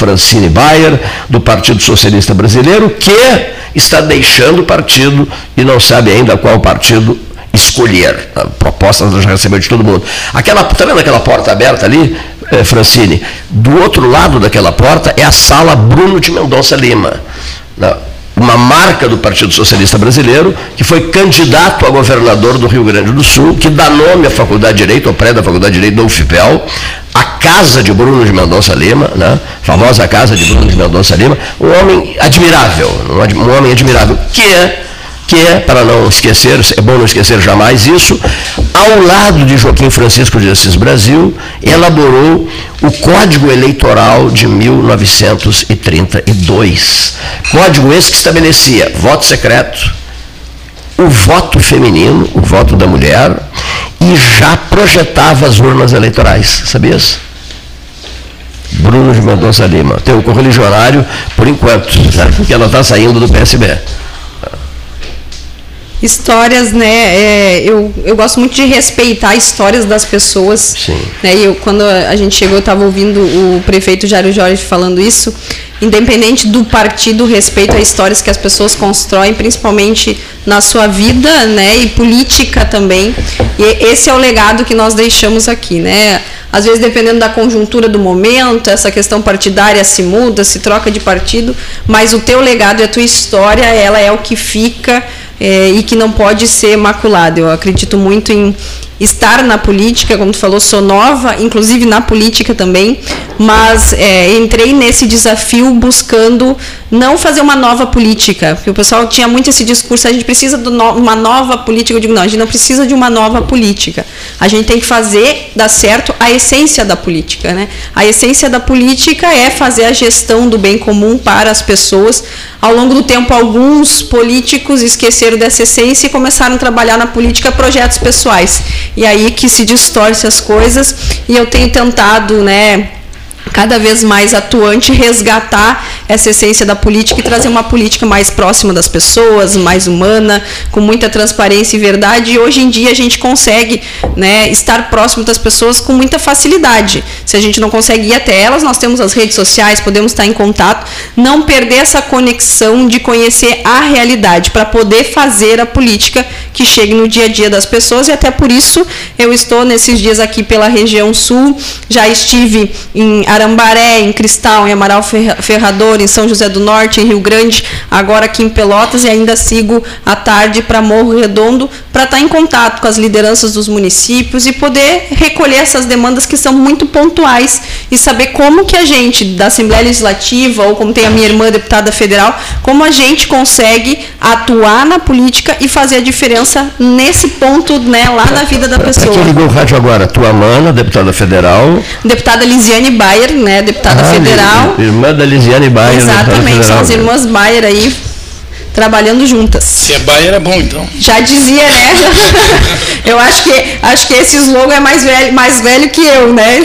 Francine Bayer, do Partido Socialista Brasileiro, que está deixando o partido e não sabe ainda qual partido escolher. A proposta já recebeu de todo mundo. Aquela, tá vendo aquela porta aberta ali, eh, Francine? Do outro lado daquela porta é a sala Bruno de Mendonça Lima. Uma marca do Partido Socialista Brasileiro, que foi candidato a governador do Rio Grande do Sul, que dá nome à Faculdade de Direito, ao prédio da Faculdade de Direito da UFPEL, a casa de Bruno de Mendonça Lima, né? famosa casa de Bruno de Mendonça Lima, um homem admirável, um homem admirável, que é que é, para não esquecer, é bom não esquecer jamais isso, ao lado de Joaquim Francisco de Assis Brasil, elaborou o Código Eleitoral de 1932. Código esse que estabelecia voto secreto, o voto feminino, o voto da mulher, e já projetava as urnas eleitorais, sabias? Bruno de Mendonça Lima. Tem o correligionário, por enquanto, né? porque ela está saindo do PSB histórias, né? É, eu, eu gosto muito de respeitar histórias das pessoas. Sim. Né, e eu, quando a gente chegou, eu estava ouvindo o prefeito Jário Jorge falando isso. Independente do partido, respeito a histórias que as pessoas constroem, principalmente na sua vida, né? E política também. E esse é o legado que nós deixamos aqui, né? Às vezes, dependendo da conjuntura do momento, essa questão partidária se muda, se troca de partido, mas o teu legado e a tua história, ela é o que fica é, e que não pode ser maculado. Eu acredito muito em estar na política, como tu falou, sou nova, inclusive na política também, mas é, entrei nesse desafio buscando não fazer uma nova política, porque o pessoal tinha muito esse discurso, a gente precisa de uma nova política, eu digo, não, a gente não precisa de uma nova política, a gente tem que fazer, dar certo, a essência da política, né? A essência da política é fazer a gestão do bem comum para as pessoas, ao longo do tempo, alguns políticos esqueceram dessa essência e começaram a trabalhar na política projetos pessoais. E aí que se distorce as coisas. E eu tenho tentado, né, cada vez mais atuante, resgatar essa essência da política e trazer uma política mais próxima das pessoas, mais humana, com muita transparência e verdade. E hoje em dia a gente consegue né, estar próximo das pessoas com muita facilidade. Se a gente não consegue ir até elas, nós temos as redes sociais, podemos estar em contato, não perder essa conexão de conhecer a realidade para poder fazer a política que chegue no dia a dia das pessoas e até por isso eu estou nesses dias aqui pela região sul, já estive em Arambaré, em Cristal, em Amaral Ferrador, em São José do Norte, em Rio Grande, agora aqui em Pelotas e ainda sigo à tarde para Morro Redondo para estar em contato com as lideranças dos municípios e poder recolher essas demandas que são muito pontuais e saber como que a gente da Assembleia Legislativa ou como tem a minha irmã deputada federal, como a gente consegue atuar na política e fazer a diferença nesse ponto, né, lá na vida da pessoa. Quem ligou o rádio agora? Tua mana, deputada federal. Deputada Lisiane Bayer, né, deputada ah, federal. Irmã da Lisiane Bayer. Exatamente, são as irmãs Bayer aí trabalhando juntas. Se é Bayer é bom, então. Já dizia, né? eu acho que, acho que esse slogan é mais velho, mais velho que eu, né?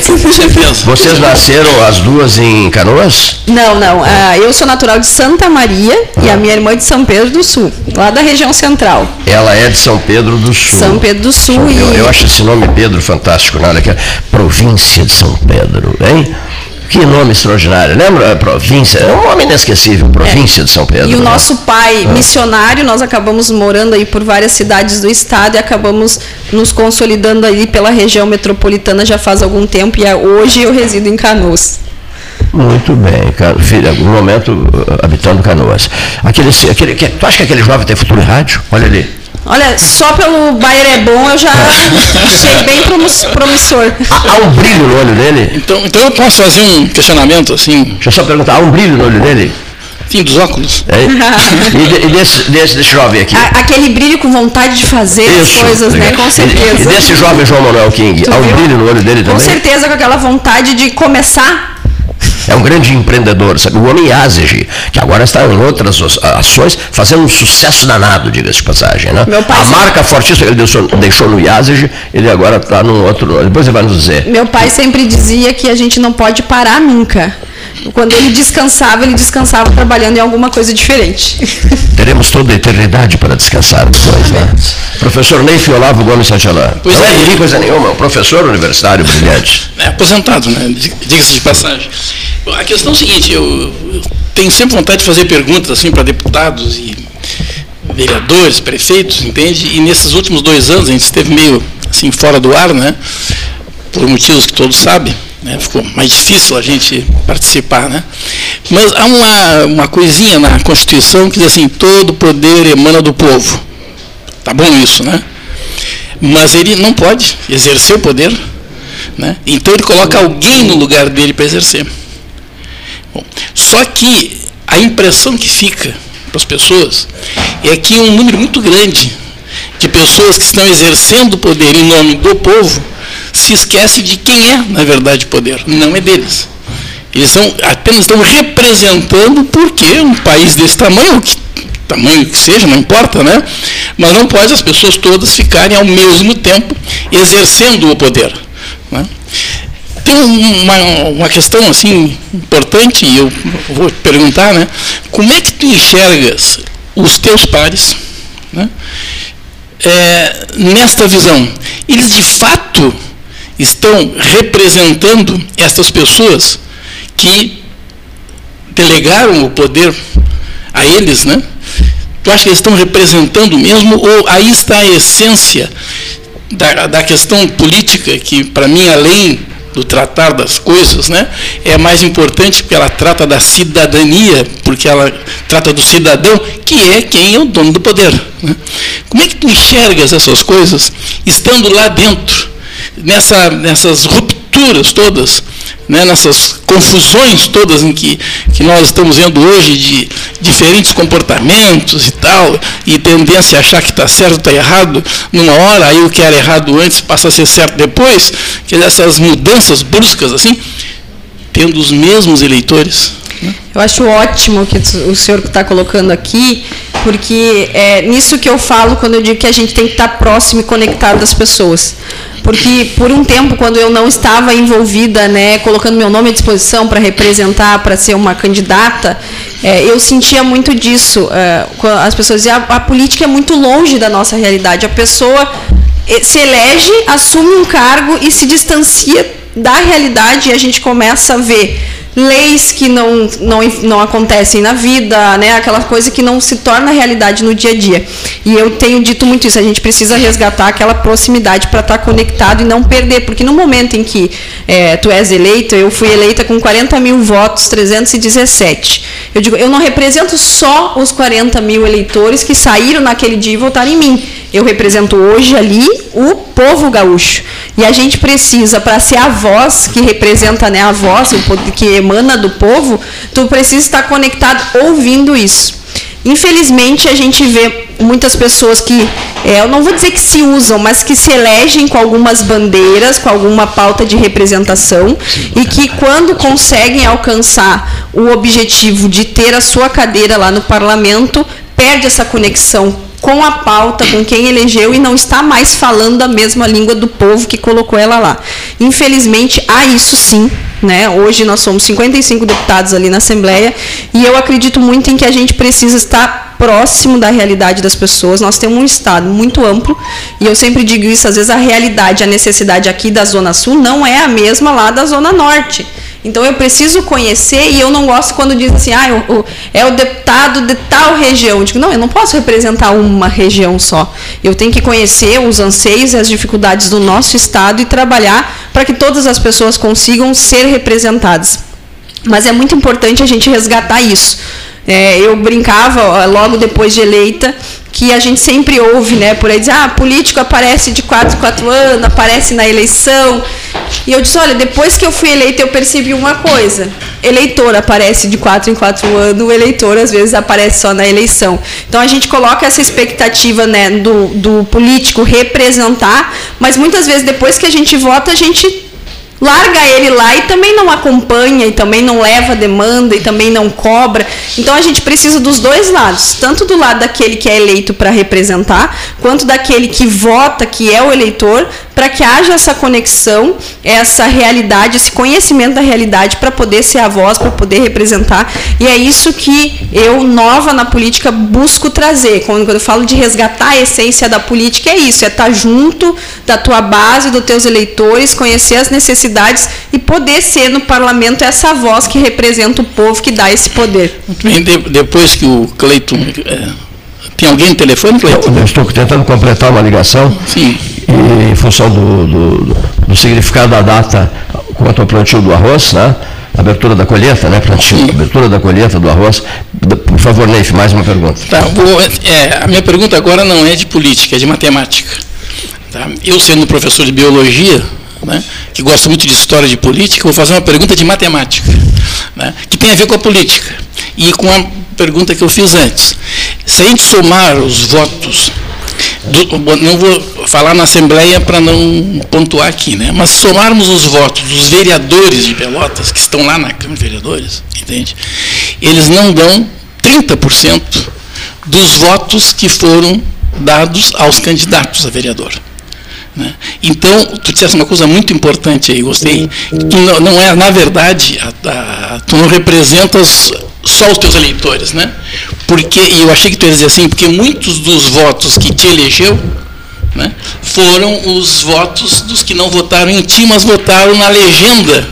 Vocês nasceram as duas em Canoas? Não, não. Uh, eu sou natural de Santa Maria ah. e a minha irmã é de São Pedro do Sul, lá da região central. Ela é de São Pedro do Sul. São Pedro do Sul. São, e... eu, eu, acho esse nome Pedro fantástico, nada que é província de São Pedro, hein? Que nome extraordinário. Lembra a província? É um nome inesquecível, província é. de São Pedro. E o né? nosso pai, ah. missionário, nós acabamos morando aí por várias cidades do estado e acabamos nos consolidando aí pela região metropolitana já faz algum tempo e é, hoje eu resido em Canoas. Muito bem, filha, no momento uh, habitando Canoas. Aquele, aquele, tu acha que aquele jovem tem futuro em rádio? Olha ali. Olha, só pelo Bayer é bom eu já achei bem promissor. Há, um brilho no olho dele? Então, então eu posso fazer um questionamento assim? Deixa eu só perguntar, há um brilho no olho dele? Sim, dos óculos. É? e, de, e desse, desse, desse, jovem aqui? A, aquele brilho com vontade de fazer Isso, as coisas, né? Com certeza. E, e desse jovem João Manuel King, tu há um viu? brilho no olho dele também? Com certeza, com aquela vontade de começar é um grande empreendedor, sabe? O homem Yazeg, que agora está em outras ações, fazendo um sucesso danado, diga-se de passagem. Né? a marca fortíssima que ele deixou, deixou no Yazeg, ele agora está num outro. Depois ele vai nos dizer. Meu pai sempre dizia que a gente não pode parar nunca. Quando ele descansava, ele descansava trabalhando em alguma coisa diferente. Teremos toda a eternidade para descansar depois, né? Professor Neif Olavo Gomes Santelã. Pois não é, é coisa nenhuma, é um professor universitário brilhante. É aposentado, né? Diga-se de passagem. A questão é a seguinte, eu, eu tenho sempre vontade de fazer perguntas assim para deputados e vereadores, prefeitos, entende? E nesses últimos dois anos a gente esteve meio assim fora do ar, né? Por motivos que todos sabem, né? Ficou mais difícil a gente participar, né? Mas há uma, uma coisinha na Constituição que diz assim, todo poder emana do povo. Tá bom isso, né? Mas ele não pode exercer o poder, né? Então ele coloca alguém no lugar dele para exercer. Bom, só que a impressão que fica para as pessoas é que um número muito grande de pessoas que estão exercendo o poder em nome do povo se esquece de quem é, na verdade, o poder. Não é deles. Eles são, apenas estão representando porque um país desse tamanho, que, tamanho que seja, não importa, né? Mas não pode as pessoas todas ficarem ao mesmo tempo exercendo o poder. Né? Tem uma, uma questão assim importante, e eu vou te perguntar, né? Como é que tu enxergas os teus pares né? É, nesta visão? Eles de fato estão representando essas pessoas que delegaram o poder a eles, né? Tu acha que eles estão representando mesmo ou aí está a essência da, da questão política que para mim além do tratar das coisas, né, é mais importante porque ela trata da cidadania, porque ela trata do cidadão, que é quem é o dono do poder. Né? Como é que tu enxergas essas coisas estando lá dentro, nessa, nessas rupturas todas? né, nessas confusões todas em que, que nós estamos vendo hoje de diferentes comportamentos e tal, e tendência a achar que está certo, está errado numa hora, aí o que era errado antes passa a ser certo depois, que essas mudanças bruscas assim, tendo os mesmos eleitores. Né? Eu acho ótimo o que o senhor está colocando aqui, porque é nisso que eu falo quando eu digo que a gente tem que estar próximo e conectado às pessoas porque por um tempo, quando eu não estava envolvida, né, colocando meu nome à disposição para representar, para ser uma candidata, é, eu sentia muito disso. É, as pessoas diziam, a, a política é muito longe da nossa realidade. A pessoa eh, se elege, assume um cargo e se distancia da realidade e a gente começa a ver leis que não, não, não acontecem na vida, né? aquela coisa que não se torna realidade no dia a dia. E eu tenho dito muito isso, a gente precisa resgatar aquela proximidade para estar tá conectado e não perder, porque no momento em que é, tu és eleito, eu fui eleita com 40 mil votos, 317. Eu digo, eu não represento só os 40 mil eleitores que saíram naquele dia e votaram em mim. Eu represento hoje ali o povo gaúcho. E a gente precisa, para ser a voz que representa né, a voz, que emana do povo, tu precisa estar conectado ouvindo isso. Infelizmente, a gente vê muitas pessoas que, é, eu não vou dizer que se usam, mas que se elegem com algumas bandeiras, com alguma pauta de representação, e que quando conseguem alcançar o objetivo de ter a sua cadeira lá no parlamento, perde essa conexão com a pauta, com quem elegeu e não está mais falando a mesma língua do povo que colocou ela lá. Infelizmente, há isso sim. Né? Hoje nós somos 55 deputados ali na Assembleia e eu acredito muito em que a gente precisa estar próximo da realidade das pessoas. Nós temos um estado muito amplo e eu sempre digo isso, às vezes a realidade, a necessidade aqui da Zona Sul não é a mesma lá da Zona Norte. Então eu preciso conhecer e eu não gosto quando diz assim, ah, o, o, é o deputado de tal região. Eu digo, não, eu não posso representar uma região só. Eu tenho que conhecer os anseios e as dificuldades do nosso estado e trabalhar para que todas as pessoas consigam ser representadas. Mas é muito importante a gente resgatar isso. É, eu brincava logo depois de eleita que a gente sempre ouve, né, por aí dizer, ah, político aparece de 4 em 4 anos, aparece na eleição. E eu disse, olha, depois que eu fui eleita, eu percebi uma coisa. Eleitor aparece de 4 em 4 anos, o eleitor às vezes aparece só na eleição. Então a gente coloca essa expectativa, né, do, do político representar, mas muitas vezes depois que a gente vota, a gente larga ele lá e também não acompanha, e também não leva demanda, e também não cobra. Então a gente precisa dos dois lados, tanto do lado daquele que é eleito para representar, quanto daquele que vota, que é o eleitor, para que haja essa conexão, essa realidade, esse conhecimento da realidade para poder ser a voz, para poder representar. E é isso que eu, nova na política, busco trazer. Quando eu falo de resgatar a essência da política, é isso, é estar tá junto da tua base, dos teus eleitores, conhecer as necessidades necessidades e poder ser no parlamento essa voz que representa o povo, que dá esse poder. Muito bem, de, depois que o Cleiton. É, tem alguém no telefone, Cleiton? Eu, eu estou tentando completar uma ligação. Sim. E, em função do, do, do significado da data quanto ao plantio do arroz, né? abertura da colheita, né, plantio, Sim. abertura da colheita do arroz. Por favor, Neif, mais uma pergunta. Tá, vou, é, a minha pergunta agora não é de política, é de matemática. Tá? Eu, sendo professor de biologia, né, que gosta muito de história de política, vou fazer uma pergunta de matemática, né, que tem a ver com a política e com a pergunta que eu fiz antes. Se a gente somar os votos do, não vou falar na Assembleia para não pontuar aqui, né? mas somarmos os votos dos vereadores de Pelotas, que estão lá na Câmara de Vereadores, entende? eles não dão 30% dos votos que foram dados aos candidatos a vereador. Né? Então, tu disseste uma coisa muito importante aí, gostei. Tu não, não é, na verdade, a, a, tu não representas só os teus eleitores, né? Porque, e eu achei que tu ia dizer assim, porque muitos dos votos que te elegeu né, foram os votos dos que não votaram em ti, mas votaram na legenda.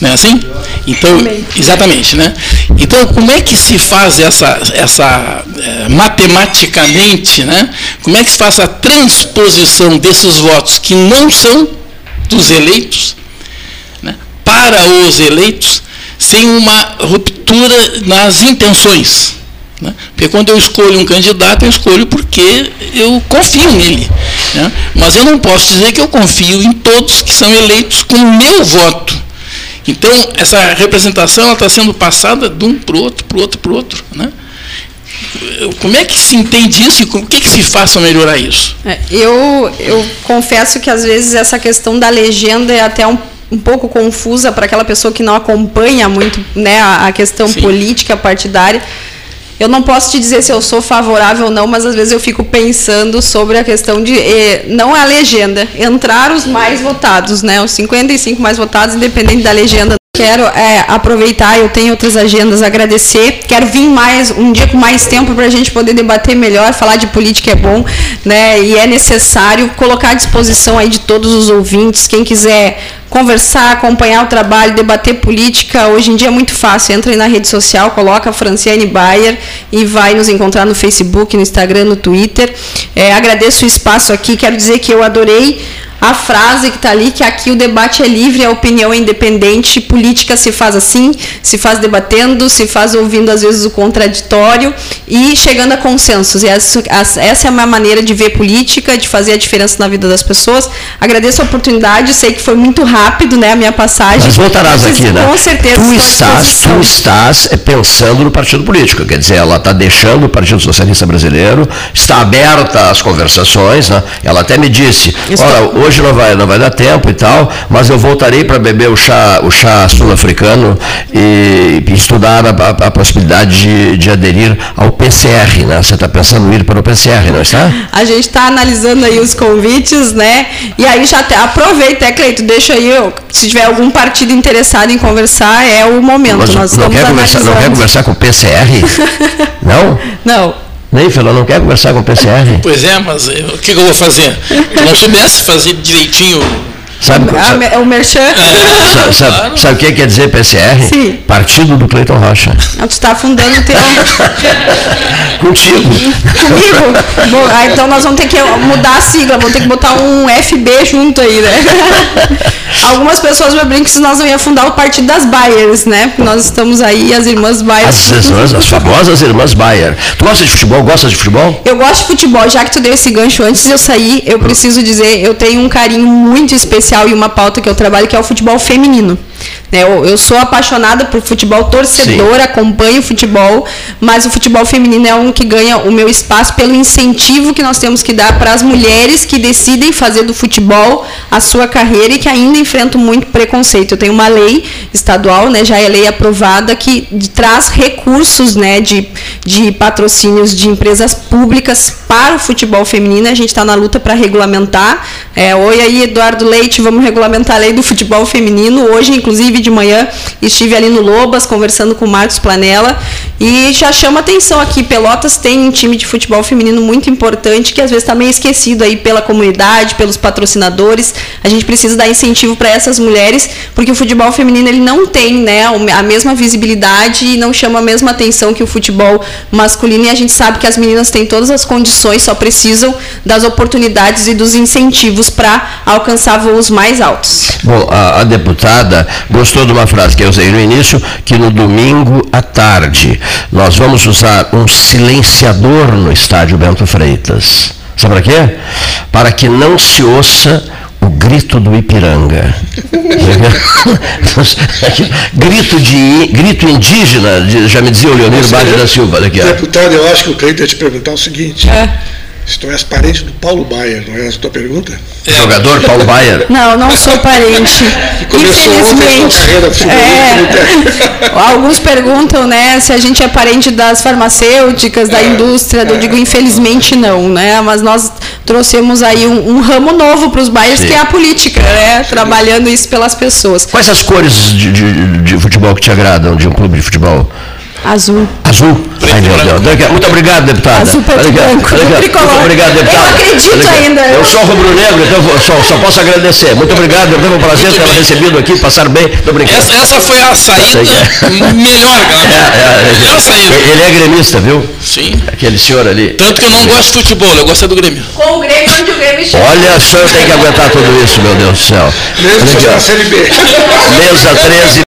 Não é assim? Então, exatamente, né? Então, como é que se faz essa, essa é, matematicamente, né? Como é que se faz a transposição desses votos que não são dos eleitos né, para os eleitos sem uma ruptura nas intenções? Né? Porque quando eu escolho um candidato, eu escolho porque eu confio nele. Né? Mas eu não posso dizer que eu confio em todos que são eleitos com o meu voto. Então, essa representação está sendo passada de um para o outro, para o outro, para o outro. Né? Como é que se entende isso e o que, que se faz para melhorar isso? É, eu, eu confesso que às vezes essa questão da legenda é até um, um pouco confusa para aquela pessoa que não acompanha muito né, a, questão Sim. política partidária. Eu não posso te dizer se eu sou favorável ou não, mas às vezes eu fico pensando sobre a questão de. Eh, não é a legenda, entrar os mais votados, né? Os 55 mais votados, independente da legenda. Quero é, aproveitar, eu tenho outras agendas, agradecer. Quero vir mais um dia com mais tempo para a gente poder debater melhor, falar de política é bom, né? E é necessário colocar à disposição aí de todos os ouvintes, quem quiser conversar, acompanhar o trabalho, debater política. Hoje em dia é muito fácil. Entra aí na rede social, coloca Franciane Bayer e vai nos encontrar no Facebook, no Instagram, no Twitter. É, agradeço o espaço aqui. Quero dizer que eu adorei a frase que está ali, que aqui o debate é livre, a opinião é independente, política se faz assim, se faz debatendo, se faz ouvindo às vezes o contraditório e chegando a consensos. E essa, essa é a minha maneira de ver política, de fazer a diferença na vida das pessoas. Agradeço a oportunidade, sei que foi muito rápido né, a minha passagem. Mas voltarás aqui, né? Com certeza. Tu estás, tu estás eh, pensando no partido político, quer dizer, ela está deixando o Partido Socialista Brasileiro, está aberta às conversações, né? ela até me disse, olha, hoje não vai, não vai dar tempo e tal, mas eu voltarei para beber o chá, o chá sul-africano e, e, estudar a, a, a possibilidade de, de, aderir ao PCR, né? Você está pensando em ir para o PCR, não está? A gente está analisando aí os convites, né? E aí já te, aproveita, é, Cleito, deixa aí, se tiver algum partido interessado em conversar, é o momento. Mas Nós não, quer conversar, não quer conversar com o PCR? não? Não. Nem, filho, não quer conversar com o PCR? Pois é, mas eu, o que, que, eu vou fazer? Se não soubesse fazer direitinho Sabe, sabe, é o Merchan. Sabe, sabe, claro. sabe, o que quer dizer PCR? Sim. Partido do Cleiton Rocha. Ah, tu está afundando o teu. Contigo. Comigo? Bom, ah, então nós vamos ter que mudar a sigla, vamos ter que botar um FB junto aí, né? Algumas pessoas me brincam que nós vamos afundar o Partido das Bayers, né? Nós estamos aí, as irmãs Bayer. As, irmãs, as famosas irmãs Bayer. Tu gosta de futebol? Gostas de futebol? Eu gosto de futebol. Já que tu deu esse gancho antes de eu sair, eu preciso dizer, eu tenho um carinho muito especial especial e uma pauta que eu trabalho, que é o futebol feminino. Né, eu, eu sou apaixonada por futebol, torcedora, Sim. acompanho futebol, mas o futebol feminino é um que ganha o meu espaço pelo incentivo que nós temos que dar para as mulheres que decidem fazer do futebol a sua carreira e que ainda enfrentam muito preconceito. Eu tenho uma lei estadual, né, já é lei aprovada, que traz recursos né, de, de patrocínios de empresas públicas para o futebol feminino. A gente está na luta para regulamentar. É, Oi aí, Eduardo Leite, vamos regulamentar a lei do futebol feminino. Hoje, inclusive, de manhã estive ali no Lobas conversando com o Marcos Planella e já chama atenção aqui. Pelotas tem um time de futebol feminino muito importante que às vezes está meio esquecido aí pela comunidade, pelos patrocinadores. A gente precisa dar incentivo para essas mulheres, porque o futebol feminino ele não tem né, a mesma visibilidade e não chama a mesma atenção que o futebol masculino. E a gente sabe que as meninas têm todas as condições, só precisam das oportunidades e dos incentivos para alcançar voos mais altos. Bom, a, a deputada gostou de uma frase que eu usei no início, que no domingo à tarde nós vamos usar um silenciador no estádio Bento Freitas. Sabe para quê? Para que não se ouça o grito do Ipiranga. grito, de, grito indígena, já me dizia o Leonir Bade da Silva. Daqui, Deputado, eu acho que o Cleiton ia te perguntar o seguinte. É. Se tu és parente do Paulo Baier, não é essa a tua pergunta? É. Jogador Paulo Baier? Não, não sou parente. Infelizmente. É, alguns perguntam, né, se a gente é parente das farmacêuticas, da é. indústria. Eu digo, infelizmente não, né? Mas nós trouxemos aí um, um ramo novo para os bairros, que é a política, né? Sim. Trabalhando isso pelas pessoas. Quais as cores de, de, de futebol que te agradam de um clube de futebol? Azul. Azul? Ai, meu Deus. Muito obrigado, deputada. Azul, preto branco. Muito obrigado, deputada. Eu acredito ainda. Eu sou rubro-negro, então só, só, posso agradecer. Muito obrigado, foi um prazer ter recebido aqui, passar bem. Muito obrigado. Essa, essa foi a saída melhor, cara. É, é, é, saída. Ele é gremista, viu? Sim. Aquele senhor ali. Tanto que eu não gosto de futebol, eu gosto do Grêmio. Com o Grêmio, onde o Grêmio chega. Olha só, eu tenho que aguentar tudo isso, meu Deus do céu. Mesa 13,